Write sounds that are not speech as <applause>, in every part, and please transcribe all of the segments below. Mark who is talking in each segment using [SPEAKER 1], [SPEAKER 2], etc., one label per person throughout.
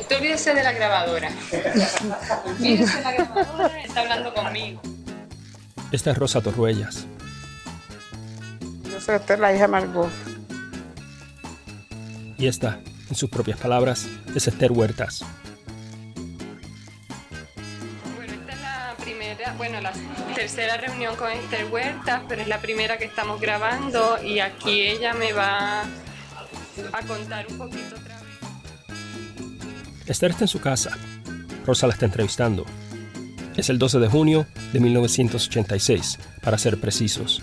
[SPEAKER 1] Usted olvídese de la grabadora. olvídese de la grabadora, está hablando conmigo.
[SPEAKER 2] Esta es Rosa Torruellas.
[SPEAKER 3] Yo soy Esther, la hija de Margot.
[SPEAKER 2] Y esta, en sus propias palabras, es Esther Huertas.
[SPEAKER 1] Bueno, esta es la primera, bueno, la tercera reunión con Esther Huertas, pero es la primera que estamos grabando y aquí ella me va a contar un poquito otra vez.
[SPEAKER 2] Esther está en su casa. Rosa la está entrevistando. Es el 12 de junio de 1986, para ser precisos.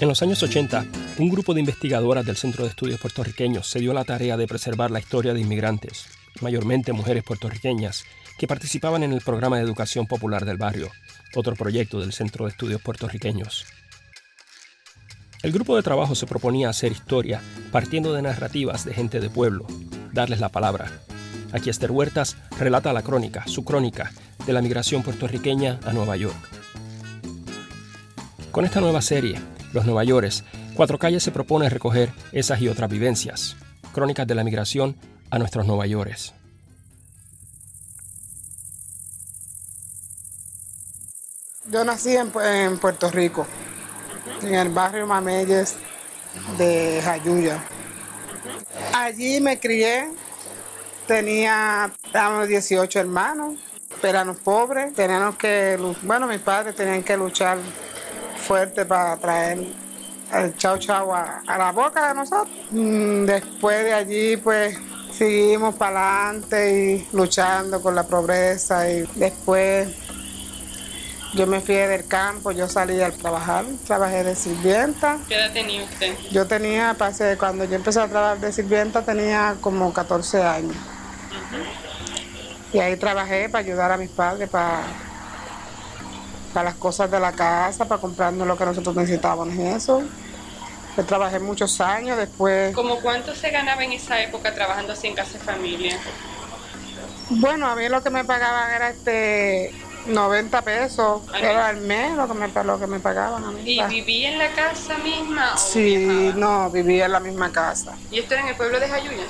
[SPEAKER 2] En los años 80, un grupo de investigadoras del Centro de Estudios Puertorriqueños se dio la tarea de preservar la historia de inmigrantes, mayormente mujeres puertorriqueñas, que participaban en el programa de educación popular del barrio, otro proyecto del Centro de Estudios Puertorriqueños. El grupo de trabajo se proponía hacer historia partiendo de narrativas de gente de pueblo, darles la palabra. Aquí Esther Huertas relata la crónica, su crónica, de la migración puertorriqueña a Nueva York. Con esta nueva serie, Los Nueva Yorkes, Cuatro Calles se propone recoger esas y otras vivencias, crónicas de la migración a nuestros Nueva Yorkes.
[SPEAKER 3] Yo nací en, en Puerto Rico, en el barrio Mameyes de Jayuya. Allí me crié, tenía éramos 18 hermanos, éramos pobres, teníamos que, bueno, mis padres tenían que luchar fuerte para traer el chau chau a, a la boca de nosotros. Mm, Después de allí, pues seguimos para adelante y luchando con la pobreza y después yo me fui del campo, yo salí a trabajar, trabajé de sirvienta.
[SPEAKER 1] ¿Qué edad tenía usted?
[SPEAKER 3] Yo tenía, pasé, cuando yo empecé a trabajar de sirvienta tenía como 14 años. Y ahí trabajé para ayudar a mis padres, para, para las cosas de la casa, para comprarnos lo que nosotros necesitábamos y eso. Yo trabajé muchos años, después,
[SPEAKER 1] ¿Cómo cuánto se ganaba en esa época trabajando así en casa de familia?
[SPEAKER 3] bueno, a mí lo que me pagaban era este 90 pesos, era al mes lo que me, lo que me pagaban a mí.
[SPEAKER 1] ¿Y vivía en la casa misma o
[SPEAKER 3] Sí,
[SPEAKER 1] viajaba?
[SPEAKER 3] no, vivía en la misma casa.
[SPEAKER 1] ¿Y esto era en el pueblo de Jayuya?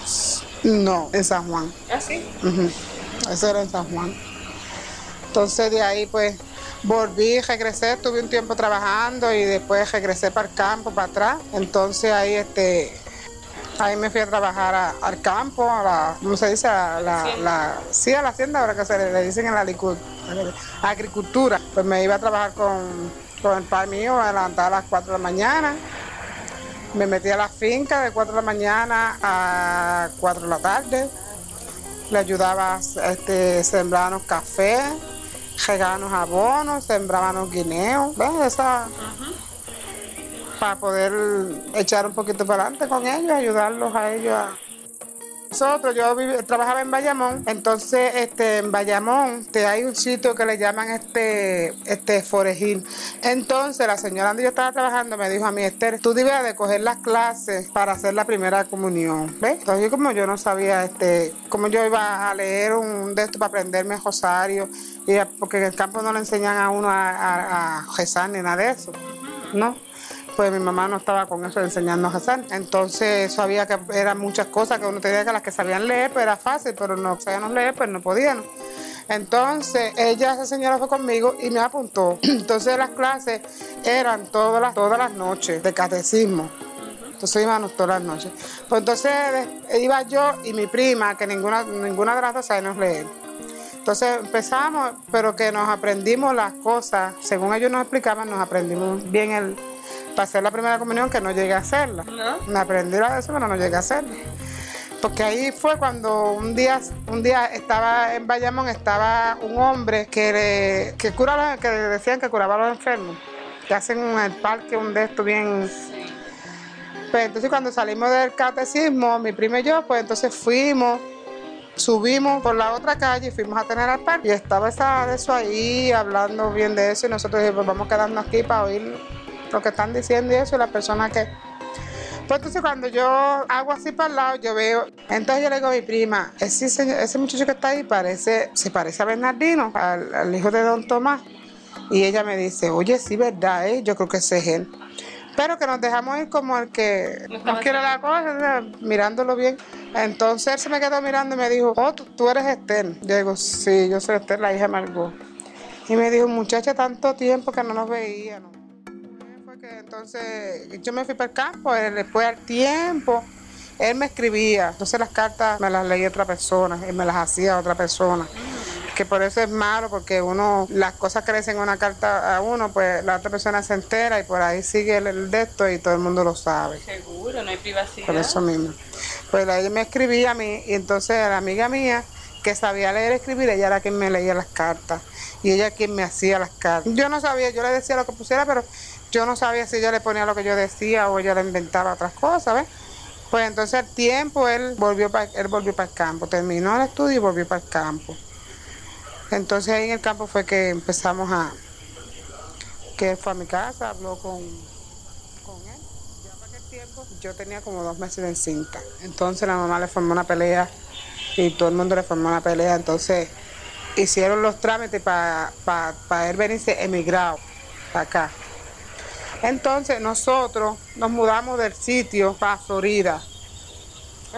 [SPEAKER 3] No, en San Juan.
[SPEAKER 1] ¿Ah, sí?
[SPEAKER 3] Eso era en San Juan. Entonces de ahí pues volví, regresé, estuve un tiempo trabajando y después regresé para el campo, para atrás. Entonces ahí este ahí me fui a trabajar a- al campo, a la, ¿cómo se dice? A la, la- sí, a la hacienda, ahora que se le, le dicen en la licu- agricultura. Pues me iba a trabajar con, con el padre mío, a levantar a las 4 de la mañana. Me metí a la finca de 4 de la mañana a 4 de la tarde le ayudaba este, sembrábamos café, regábamos abonos, sembrábamos guineos, ¿ves? Esa, para poder echar un poquito para adelante con ellos, ayudarlos a ellos a... Nosotros, yo trabajaba en Bayamón, entonces este, en Bayamón te hay un sitio que le llaman este, este Forejil. Entonces la señora donde yo estaba trabajando me dijo a mí, Esther, tú debes de coger las clases para hacer la primera comunión. ¿Ves? Entonces como yo no sabía este, cómo yo iba a leer un de esto para aprenderme rosario, y porque en el campo no le enseñan a uno a, a, a rezar ni nada de eso, ¿no? Pues mi mamá no estaba con eso de enseñarnos a rezar. Entonces eso había que, eran muchas cosas que uno tenía que las que sabían leer, pues era fácil, pero no sabían leer, pues no podían. Entonces ella, esa señora fue conmigo y me apuntó. <clears throat> Entonces las clases eran todas las, todas las noches de catecismo. Entonces íbamos todas las noches. Pues entonces iba yo y mi prima, que ninguna, ninguna de las dos sabíamos leer. Entonces empezamos, pero que nos aprendimos las cosas, según ellos nos explicaban, nos aprendimos bien el, para hacer la primera comunión, que no llegué a hacerla.
[SPEAKER 1] ¿No?
[SPEAKER 3] Me aprendí la de eso, pero no llegué a hacerla. Porque ahí fue cuando un día, un día estaba en Bayamón, estaba un hombre que, le- que cura, que decían que curaba a los enfermos, que hacen en el parque un de estos bien pues entonces cuando salimos del catecismo, mi prima y yo, pues entonces fuimos, subimos por la otra calle y fuimos a tener al parque. Y estaba esa de eso ahí, hablando bien de eso, y nosotros dijimos, pues vamos quedarnos aquí para oír lo que están diciendo y eso, y la persona que... Pues entonces cuando yo hago así para el lado, yo veo, entonces yo le digo a mi prima, ese, señor- ese muchacho que está ahí parece, se parece a Bernardino, al, al hijo de don Tomás. Y ella me dice, oye, sí, verdad, ¿eh? yo creo que ese es él. pero que nos dejamos ir como el que no, quiere la cosa, mirándolo bien. Entonces él se me quedó mirando y me dijo, oh, tú, eres Esther. Yo digo, sí, yo soy Esther, la hija de Margot. Y me dijo, muchacha, tanto tiempo que no nos veíamos. Que entonces yo me fui para el campo, después al tiempo, él me escribía, entonces las cartas me las leía otra persona y me las hacía otra persona que por eso es malo, porque uno, las cosas crecen en una carta a uno, pues la otra persona se entera y por ahí sigue el, de esto y todo el mundo lo sabe.
[SPEAKER 1] Seguro, no hay privacidad.
[SPEAKER 3] Por eso mismo. Pues ella me escribía a mí y entonces la amiga mía que sabía leer y escribir, ella era quien me leía las cartas y ella quien me hacía las cartas. Yo no sabía, yo le decía lo que pusiera, pero yo no sabía si ella le ponía lo que yo decía o ella le inventaba otras cosas, ¿ves? Pues entonces al tiempo él volvió para él volvió para el campo, terminó el estudio y volvió para el campo. Entonces ahí en el campo fue que empezamos a, que fue a mi casa, habló con, con él. Ya para aquel tiempo yo tenía como dos meses de cinta. Entonces la mamá le formó una pelea y todo el mundo le formó una pelea. Entonces hicieron los trámites para para él venirse emigrado para acá. Entonces nosotros nos mudamos del sitio para Florida.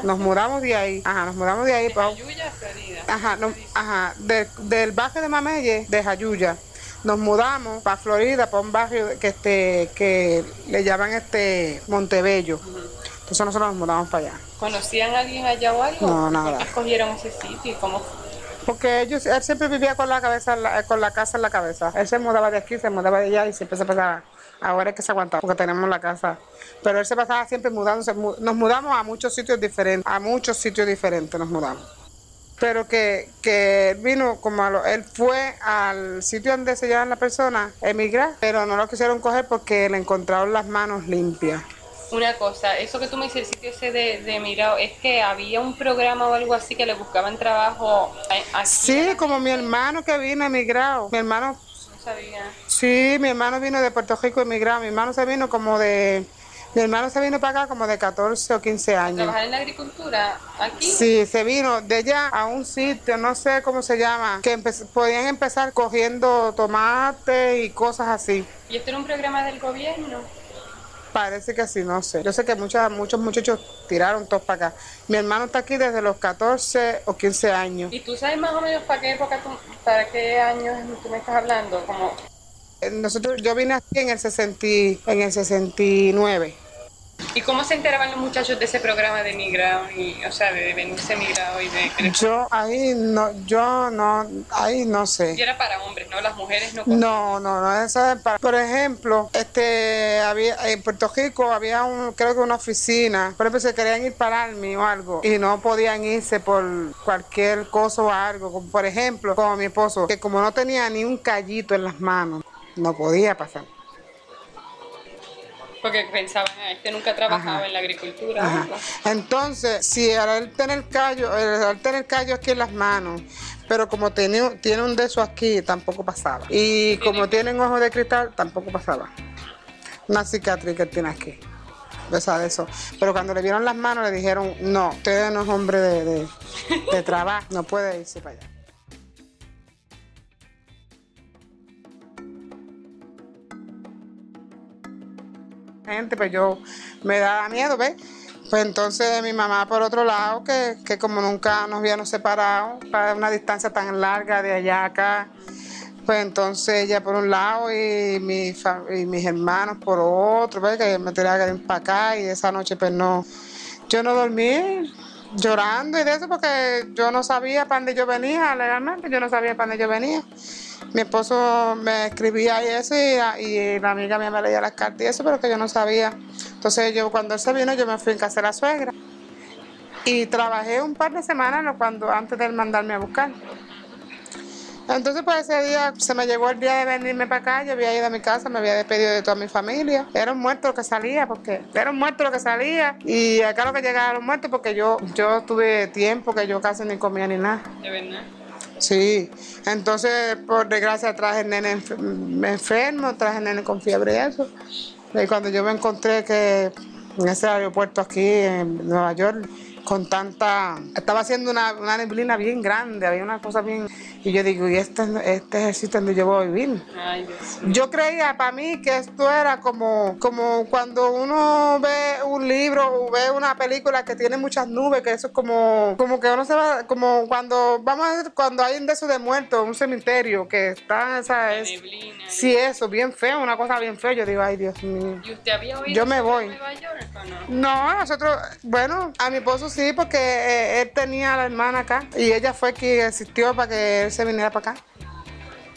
[SPEAKER 3] Nos mudamos de ahí. Ajá, nos mudamos de ahí.
[SPEAKER 1] De Jayuya, Florida.
[SPEAKER 3] Ajá, ajá del barrio de Mamelle, de Jayuya. Nos mudamos para Florida, para un barrio que este que le llaman este Montebello. Entonces nosotros nos mudamos para allá.
[SPEAKER 1] ¿Conocían a alguien allá o algo?
[SPEAKER 3] No, nada. ¿Por
[SPEAKER 1] qué escogieron ese sitio cómo
[SPEAKER 3] porque ellos, él siempre vivía con la cabeza, con la casa en la cabeza. Él se mudaba de aquí, se mudaba de allá y siempre se pasaba Ahora es que se aguanta porque tenemos la casa. Pero él se pasaba siempre mudándose. Nos mudamos a muchos sitios diferentes. A muchos sitios diferentes nos mudamos. Pero que, que vino como a lo, él fue al sitio donde se llevan la persona, emigrar, pero no lo quisieron coger porque le encontraron las manos limpias.
[SPEAKER 1] Una cosa, eso que tú me dices, el sitio ese de, de emigrado, es que había un programa o algo así que le buscaban trabajo.
[SPEAKER 3] Sí, como mi hermano que vino emigrado. Mi hermano Sí, mi hermano vino de Puerto Rico emigrado. Mi hermano se vino como de. Mi hermano se vino para acá como de 14 o 15 años.
[SPEAKER 1] ¿Trabajar en la agricultura aquí?
[SPEAKER 3] Sí, se vino de allá a un sitio, no sé cómo se llama, que podían empezar cogiendo tomates y cosas así.
[SPEAKER 1] ¿Y esto era un programa del gobierno?
[SPEAKER 3] Parece que sí, no sé. Yo sé que muchos muchos muchachos tiraron todos para acá. Mi hermano está aquí desde los 14 o 15 años.
[SPEAKER 1] ¿Y tú sabes más o menos para qué época, para qué años tú me estás hablando? Como...
[SPEAKER 3] Eh, nosotros, yo vine aquí en el, 60, en el 69.
[SPEAKER 1] ¿Y cómo se enteraban los muchachos de ese programa de migrado y, o sea, de venirse migrado y de
[SPEAKER 3] Yo ahí no, yo no, ahí no sé.
[SPEAKER 1] Y era para hombres, ¿no? Las mujeres no.
[SPEAKER 3] No, no, no, eso es para. Por ejemplo, este, había en Puerto Rico había un, creo que una oficina, por ejemplo, se querían ir para Army o algo y no podían irse por cualquier cosa o algo, como por ejemplo, como mi esposo, que como no tenía ni un callito en las manos, no podía pasar.
[SPEAKER 1] Porque pensaban, este nunca trabajaba en la agricultura.
[SPEAKER 3] Entonces, si al tener callo, al tener callo aquí en las manos, pero como tiene, tiene un de eso aquí, tampoco pasaba. Y como tienen ojos de cristal, tampoco pasaba. Una cicatriz que tiene aquí. de eso. Pero cuando le vieron las manos, le dijeron, no, usted no es hombre de, de trabajo, no puede irse para allá. Gente, pues yo me daba miedo, ¿ves? Pues entonces mi mamá por otro lado, que, que como nunca nos habíamos separado, para una distancia tan larga de allá a acá, pues entonces ella por un lado y, mi y mis hermanos por otro, ¿ves? que me tenía que ir para acá y esa noche pues no, yo no dormí llorando y de eso porque yo no sabía para dónde yo venía legalmente, yo no sabía para dónde yo venía mi esposo me escribía y eso, y, la amiga mía me leía las cartas y eso, pero que yo no sabía. Entonces yo cuando él se vino, yo me fui en casa de la suegra. Y trabajé un par de semanas cuando, antes de él mandarme a buscar. Entonces, pues ese día se me llegó el día de venirme para acá, yo había ido a mi casa, me había despedido de toda mi familia. Era un muerto lo que salía, porque era un muerto lo que salía. Y acá lo que llegaba a los muertos, porque yo, yo tuve tiempo que yo casi ni comía ni nada.
[SPEAKER 1] ¿De verdad?
[SPEAKER 3] Sí, entonces por desgracia traje el nene enfermo, traje nene con fiebre y eso. Y cuando yo me encontré que en ese aeropuerto aquí en Nueva York, con tanta... Estaba haciendo una, una neblina bien grande, había una cosa bien... Y yo digo, ¿y este, este es el donde yo voy a vivir?
[SPEAKER 1] Ay, Dios.
[SPEAKER 3] Yo creía para mí que esto era como, como cuando uno ve un libro o ve una película que tiene muchas nubes, que eso es como, como que uno se va, como cuando, vamos a decir, cuando hay un de de muertos, un cementerio, que está esa... Es,
[SPEAKER 1] Neblina.
[SPEAKER 3] sí, eso, bien feo, una cosa bien fea. Yo digo, ay, Dios mío.
[SPEAKER 1] ¿Y usted había oído
[SPEAKER 3] Yo me voy.
[SPEAKER 1] Nueva York o no?
[SPEAKER 3] No, nosotros, bueno, a mi esposo sí, porque eh, él tenía a la hermana acá y ella fue quien asistió para que él se viniera para acá.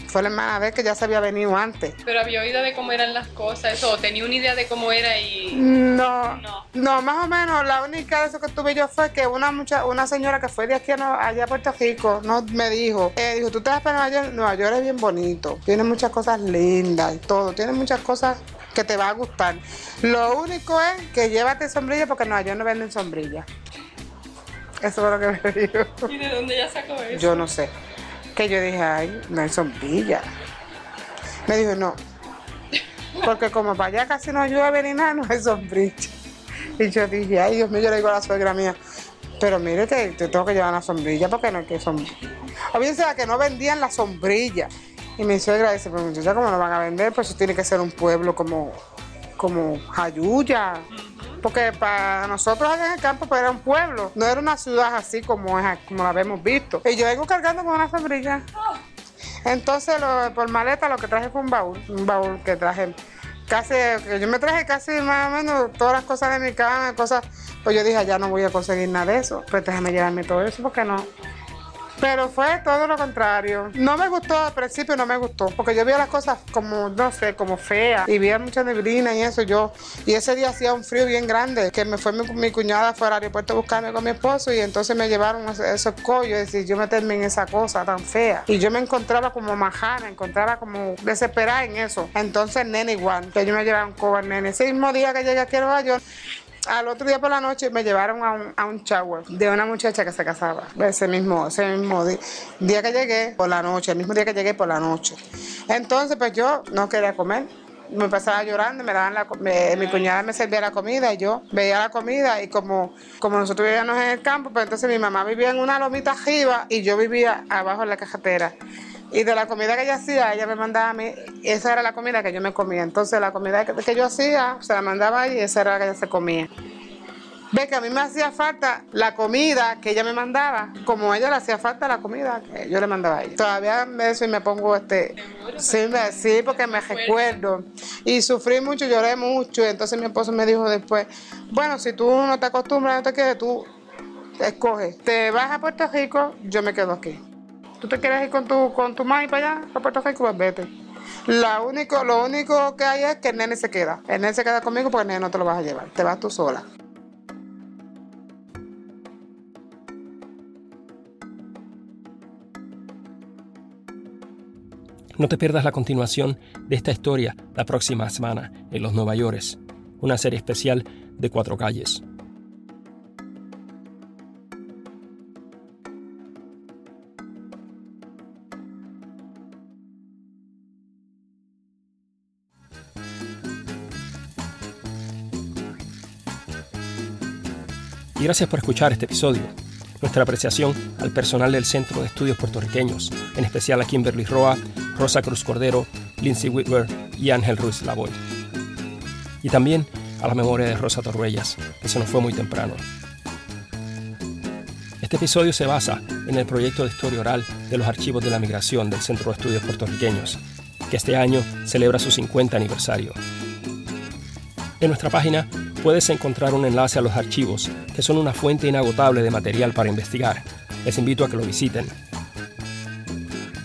[SPEAKER 3] Fue la hermana de él que ya se había venido antes.
[SPEAKER 1] Pero había oído de cómo eran las cosas, eso, tenía una idea de cómo era y...
[SPEAKER 3] No,
[SPEAKER 1] No.
[SPEAKER 3] no, más o menos la única de eso que tuve yo fue que una mucha, una señora que fue de aquí a, no- allá a Puerto Rico no, me dijo, eh, dijo, tú te vas para Nueva York, Nueva York es bien bonito, tiene muchas cosas lindas y todo, tiene muchas cosas que te va a gustar. Lo único es que llévate sombrilla porque en Nueva York no venden sombrilla. Eso fue lo que me dijo.
[SPEAKER 1] ¿Y de dónde ya sacó eso?
[SPEAKER 3] Yo no sé. Que yo dije, ay, no hay sombrilla. Me dijo, no. Porque como para allá casi no llueve ni nada, no hay sombrilla. Y yo dije, ay, Dios mío, yo le digo a la suegra mía, pero mire que te tengo que llevar una sombrilla porque no hay que sombrilla. O bien sea que no vendían la sombrilla. Y mi suegra dice, pues muchacha, ¿cómo lo van a vender? Pues eso tiene que ser un pueblo como, como Jayuya. Porque para nosotros allá en el campo pues era un pueblo, no era una ciudad así como, es, como la habíamos visto. Y yo vengo cargando con una sombrilla. Entonces por maleta lo que traje fue un baúl, un baúl que traje casi, yo me traje casi más o menos todas las cosas de mi cama, cosas, pues yo dije ya no voy a conseguir nada de eso, pues déjame llevarme todo eso porque no. Pero fue todo lo contrario. No me gustó al principio, no me gustó, porque yo veía las cosas como, no sé, como feas, y veía mucha neblina y eso. Yo, y ese día hacía un frío bien grande, que me fue mi, mi cuñada fuera al aeropuerto a buscarme con mi esposo, y entonces me llevaron esos, esos collos, es decir, yo meterme en esa cosa tan fea. Y yo me encontraba como majana, encontraba como desesperada en eso. Entonces, nene igual, que yo me llevaba un cobo al nene. Ese mismo día que llegué aquí a Nueva York, al otro día por la noche me llevaron a un, a un shower de una muchacha que se casaba. Ese mismo, ese mismo di- día que llegué por la noche, el mismo día que llegué por la noche. Entonces, pues yo no quería comer. Me pasaba llorando, me daban la, me- mi cuñada me servía la comida y yo veía la comida y como, como nosotros vivíamos en el campo, pues entonces mi mamá vivía en una lomita arriba y yo vivía abajo en la cajetera. Y de la comida que ella hacía, ella me mandaba a mí, esa era la comida que yo me comía. Entonces la comida que, yo hacía, se la mandaba y esa era la que ella se comía. Ve que a mí me hacía falta la comida que ella me mandaba, como a ella le hacía falta la comida que yo le mandaba a ella. Todavía me eso y me pongo este, sí, me- sí, porque me recuerdo. Y sufrí mucho, lloré mucho. Entonces mi esposo me dijo después, bueno, si tú no te acostumbras, no te quedes, tú escoge. Te vas a Puerto Rico, yo me quedo aquí. ¿Tú te quieres ir con tu, con tu mami para allá, a Puerto Rico? Pues vete. La único, lo único que hay es que el nene se queda. El nene se queda conmigo porque el nene no te lo vas a llevar. Te vas tú sola.
[SPEAKER 2] No te pierdas la continuación de esta historia la próxima semana en Los Nueva Yorkes, una serie especial de cuatro calles. Y gracias por escuchar este episodio. Nuestra apreciación al personal del Centro de Estudios Puertorriqueños, en especial a Kimberly Roa, Rosa Cruz Cordero, Lindsay Whitwer y Ángel Ruiz Lavoy. Y también a la memoria de Rosa Torruellas, que se nos fue muy temprano. Este episodio se basa en el proyecto de historia oral de los archivos de la migración del Centro de Estudios Puertorriqueños, que este año celebra su 50 aniversario. En nuestra página puedes encontrar un enlace a los archivos, que son una fuente inagotable de material para investigar. Les invito a que lo visiten.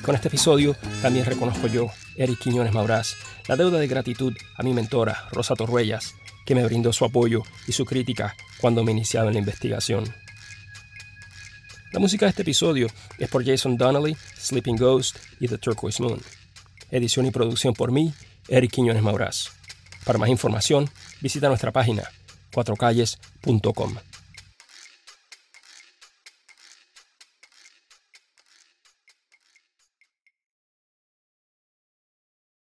[SPEAKER 2] Con este episodio también reconozco yo, Eric Quiñones Maurás, la deuda de gratitud a mi mentora, Rosa Torruellas, que me brindó su apoyo y su crítica cuando me iniciaba en la investigación. La música de este episodio es por Jason Donnelly, Sleeping Ghost y The Turquoise Moon. Edición y producción por mí, Eric Quiñones Maurás. Para más información, visita nuestra página cuatrocalles.com.